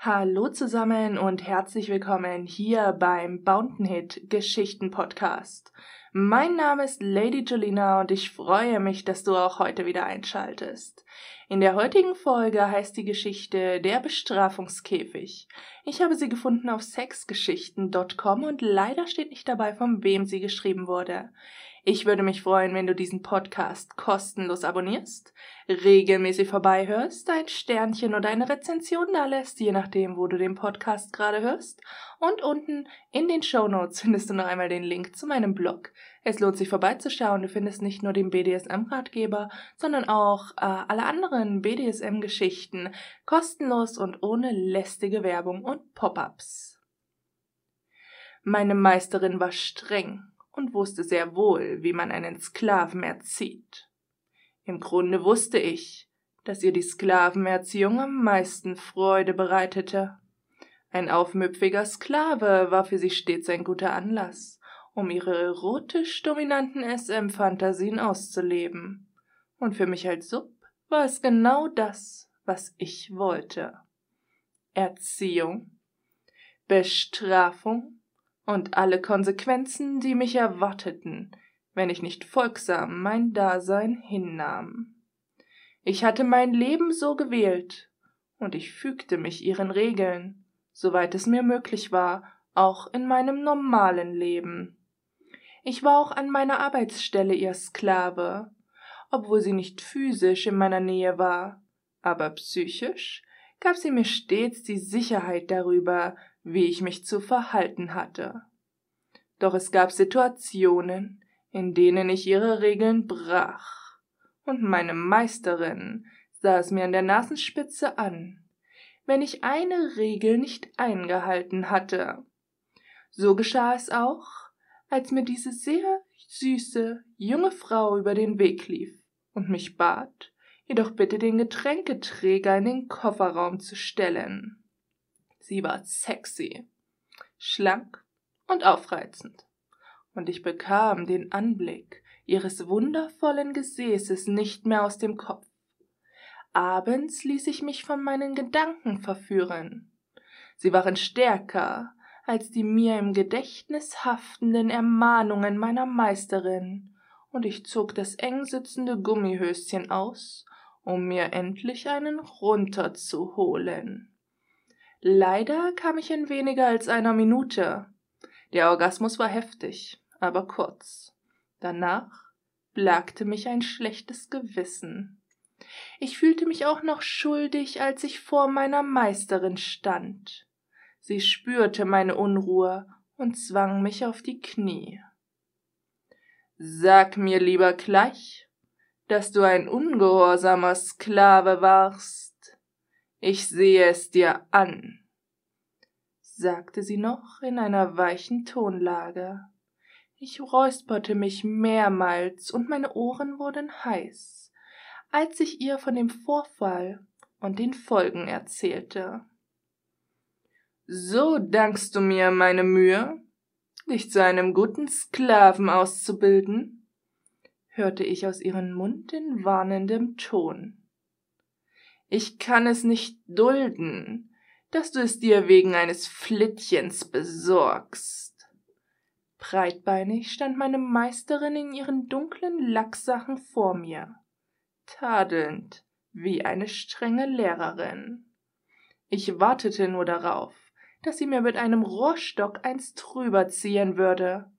Hallo zusammen und herzlich willkommen hier beim Bountenhit Geschichten Podcast. Mein Name ist Lady Julina und ich freue mich, dass du auch heute wieder einschaltest. In der heutigen Folge heißt die Geschichte Der Bestrafungskäfig. Ich habe sie gefunden auf sexgeschichten.com und leider steht nicht dabei, von wem sie geschrieben wurde. Ich würde mich freuen, wenn du diesen Podcast kostenlos abonnierst, regelmäßig vorbeihörst, ein Sternchen oder eine Rezension da lässt, je nachdem, wo du den Podcast gerade hörst. Und unten in den Show Notes findest du noch einmal den Link zu meinem Blog. Es lohnt sich vorbeizuschauen. Du findest nicht nur den BDSM-Ratgeber, sondern auch äh, alle anderen BDSM-Geschichten kostenlos und ohne lästige Werbung und Pop-ups. Meine Meisterin war streng und wusste sehr wohl, wie man einen Sklaven erzieht. Im Grunde wusste ich, dass ihr die Sklavenerziehung am meisten Freude bereitete. Ein aufmüpfiger Sklave war für sie stets ein guter Anlass, um ihre erotisch-dominanten SM-Fantasien auszuleben. Und für mich als Sub war es genau das, was ich wollte. Erziehung, Bestrafung und alle Konsequenzen, die mich erwarteten, wenn ich nicht folgsam mein Dasein hinnahm. Ich hatte mein Leben so gewählt, und ich fügte mich ihren Regeln, soweit es mir möglich war, auch in meinem normalen Leben. Ich war auch an meiner Arbeitsstelle ihr Sklave, obwohl sie nicht physisch in meiner Nähe war, aber psychisch gab sie mir stets die Sicherheit darüber, wie ich mich zu verhalten hatte. Doch es gab Situationen, in denen ich ihre Regeln brach, und meine Meisterin sah es mir an der Nasenspitze an, wenn ich eine Regel nicht eingehalten hatte. So geschah es auch, als mir diese sehr süße junge Frau über den Weg lief und mich bat, ihr doch bitte den Getränketräger in den Kofferraum zu stellen. Sie war sexy, schlank und aufreizend, und ich bekam den Anblick ihres wundervollen Gesäßes nicht mehr aus dem Kopf. Abends ließ ich mich von meinen Gedanken verführen. Sie waren stärker als die mir im Gedächtnis haftenden Ermahnungen meiner Meisterin, und ich zog das eng sitzende Gummihöschen aus, um mir endlich einen runterzuholen. Leider kam ich in weniger als einer Minute. Der Orgasmus war heftig, aber kurz. Danach plagte mich ein schlechtes Gewissen. Ich fühlte mich auch noch schuldig, als ich vor meiner Meisterin stand. Sie spürte meine Unruhe und zwang mich auf die Knie. Sag mir lieber gleich, dass du ein ungehorsamer Sklave warst. Ich sehe es dir an, sagte sie noch in einer weichen Tonlage. Ich räusperte mich mehrmals und meine Ohren wurden heiß, als ich ihr von dem Vorfall und den Folgen erzählte. So dankst du mir meine Mühe, dich zu einem guten Sklaven auszubilden? hörte ich aus ihrem Mund in warnendem Ton. Ich kann es nicht dulden, dass du es dir wegen eines Flittchens besorgst. Breitbeinig stand meine Meisterin in ihren dunklen Lacksachen vor mir, tadelnd wie eine strenge Lehrerin. Ich wartete nur darauf, dass sie mir mit einem Rohrstock eins drüber ziehen würde,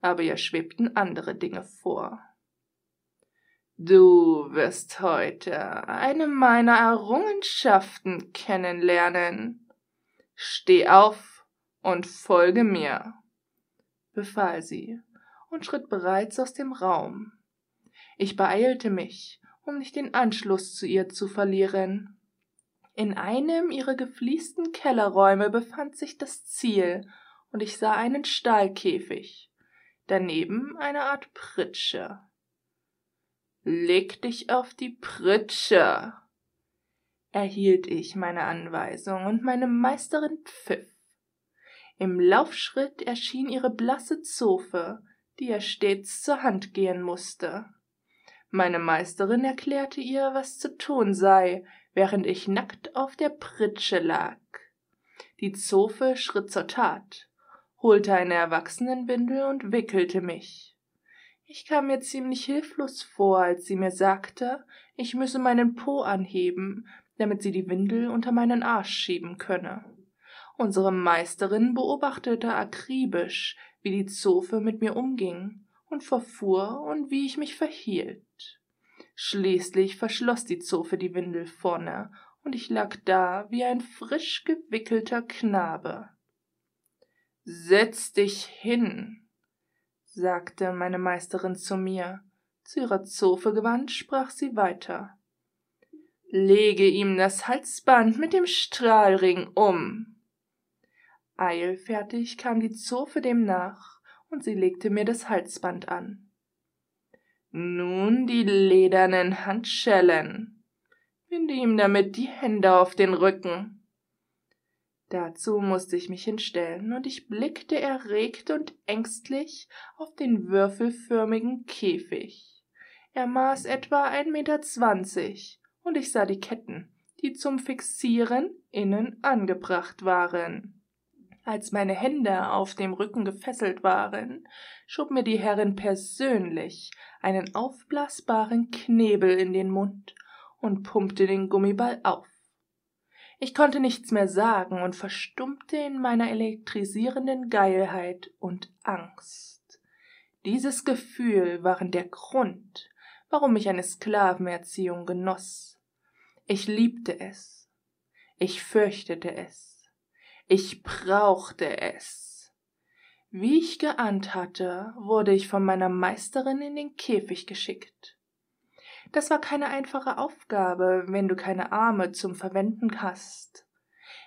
aber ihr schwebten andere Dinge vor. Du wirst heute eine meiner Errungenschaften kennenlernen. Steh auf und folge mir, befahl sie und schritt bereits aus dem Raum. Ich beeilte mich, um nicht den Anschluss zu ihr zu verlieren. In einem ihrer gefliesten Kellerräume befand sich das Ziel, und ich sah einen Stahlkäfig, daneben eine Art Pritsche. Leg dich auf die Pritsche, erhielt ich meine Anweisung, und meine Meisterin pfiff. Im Laufschritt erschien ihre blasse Zofe, die ihr stets zur Hand gehen musste. Meine Meisterin erklärte ihr, was zu tun sei, während ich nackt auf der Pritsche lag. Die Zofe schritt zur Tat, holte eine Erwachsenenwindel und wickelte mich. Ich kam mir ziemlich hilflos vor, als sie mir sagte, ich müsse meinen Po anheben, damit sie die Windel unter meinen Arsch schieben könne. Unsere Meisterin beobachtete akribisch, wie die Zofe mit mir umging und verfuhr und wie ich mich verhielt. Schließlich verschloss die Zofe die Windel vorne, und ich lag da wie ein frisch gewickelter Knabe. Setz dich hin, sagte meine Meisterin zu mir. Zu ihrer Zofe gewandt sprach sie weiter. Lege ihm das Halsband mit dem Strahlring um. Eilfertig kam die Zofe dem nach, und sie legte mir das Halsband an. Nun die ledernen Handschellen. Binde ihm damit die Hände auf den Rücken. Dazu musste ich mich hinstellen, und ich blickte erregt und ängstlich auf den würfelförmigen Käfig. Er maß etwa ein Meter zwanzig, und ich sah die Ketten, die zum Fixieren innen angebracht waren. Als meine Hände auf dem Rücken gefesselt waren, schob mir die Herrin persönlich einen aufblasbaren Knebel in den Mund und pumpte den Gummiball auf. Ich konnte nichts mehr sagen und verstummte in meiner elektrisierenden Geilheit und Angst. Dieses Gefühl waren der Grund, warum ich eine Sklavenerziehung genoss. Ich liebte es. Ich fürchtete es. Ich brauchte es. Wie ich geahnt hatte, wurde ich von meiner Meisterin in den Käfig geschickt. Das war keine einfache Aufgabe, wenn du keine Arme zum Verwenden hast.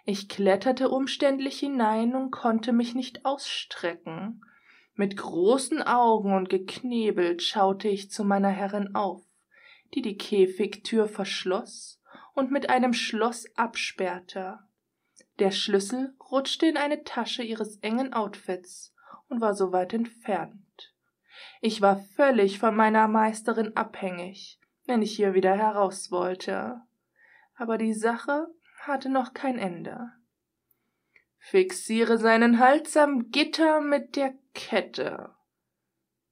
Ich kletterte umständlich hinein und konnte mich nicht ausstrecken. Mit großen Augen und geknebelt schaute ich zu meiner Herrin auf, die die Käfigtür verschloss und mit einem Schloss absperrte. Der Schlüssel rutschte in eine Tasche ihres engen Outfits und war so weit entfernt. Ich war völlig von meiner Meisterin abhängig, wenn ich hier wieder heraus wollte. Aber die Sache hatte noch kein Ende. Fixiere seinen Hals am Gitter mit der Kette,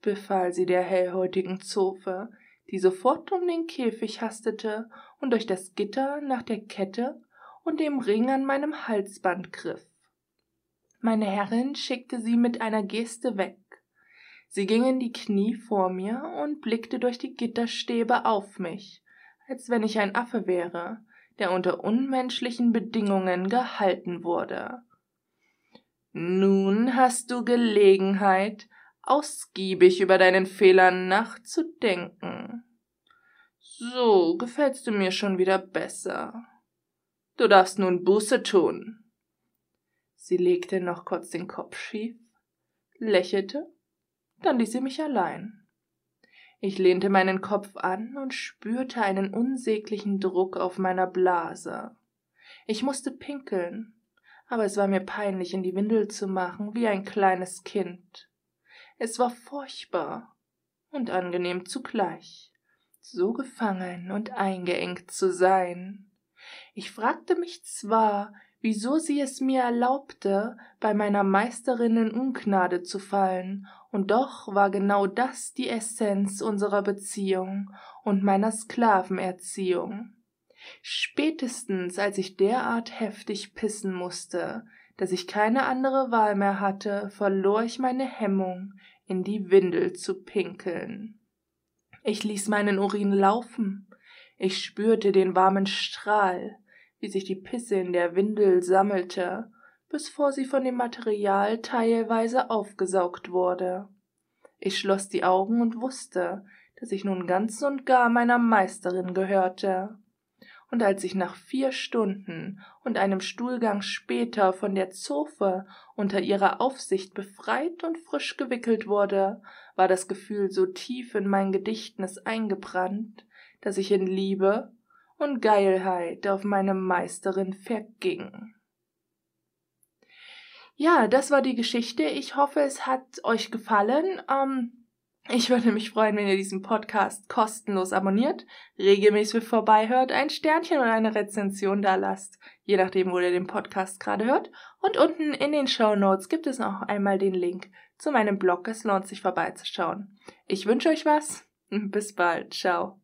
befahl sie der hellhäutigen Zofe, die sofort um den Käfig hastete und durch das Gitter nach der Kette und dem Ring an meinem Halsband griff. Meine Herrin schickte sie mit einer Geste weg. Sie ging in die Knie vor mir und blickte durch die Gitterstäbe auf mich, als wenn ich ein Affe wäre, der unter unmenschlichen Bedingungen gehalten wurde. Nun hast du Gelegenheit, ausgiebig über deinen Fehler nachzudenken. So gefällst du mir schon wieder besser. Du darfst nun Buße tun. Sie legte noch kurz den Kopf schief, lächelte, dann ließ sie mich allein. Ich lehnte meinen Kopf an und spürte einen unsäglichen Druck auf meiner Blase. Ich musste pinkeln, aber es war mir peinlich, in die Windel zu machen, wie ein kleines Kind. Es war furchtbar und angenehm zugleich, so gefangen und eingeengt zu sein. Ich fragte mich zwar, wieso sie es mir erlaubte, bei meiner Meisterin in Ungnade zu fallen, und doch war genau das die Essenz unserer Beziehung und meiner Sklavenerziehung. Spätestens als ich derart heftig pissen musste, dass ich keine andere Wahl mehr hatte, verlor ich meine Hemmung, in die Windel zu pinkeln. Ich ließ meinen Urin laufen, ich spürte den warmen Strahl, wie sich die Pisse in der Windel sammelte, bevor sie von dem Material teilweise aufgesaugt wurde. Ich schloss die Augen und wusste, dass ich nun ganz und gar meiner Meisterin gehörte. Und als ich nach vier Stunden und einem Stuhlgang später von der Zofe unter ihrer Aufsicht befreit und frisch gewickelt wurde, war das Gefühl so tief in mein Gedächtnis eingebrannt, dass ich in Liebe und Geilheit auf meine Meisterin verging. Ja, das war die Geschichte. Ich hoffe, es hat euch gefallen. Ähm, Ich würde mich freuen, wenn ihr diesen Podcast kostenlos abonniert, regelmäßig vorbeihört, ein Sternchen oder eine Rezension da lasst, je nachdem, wo ihr den Podcast gerade hört. Und unten in den Show Notes gibt es noch einmal den Link zu meinem Blog. Es lohnt sich vorbeizuschauen. Ich wünsche euch was. Bis bald. Ciao.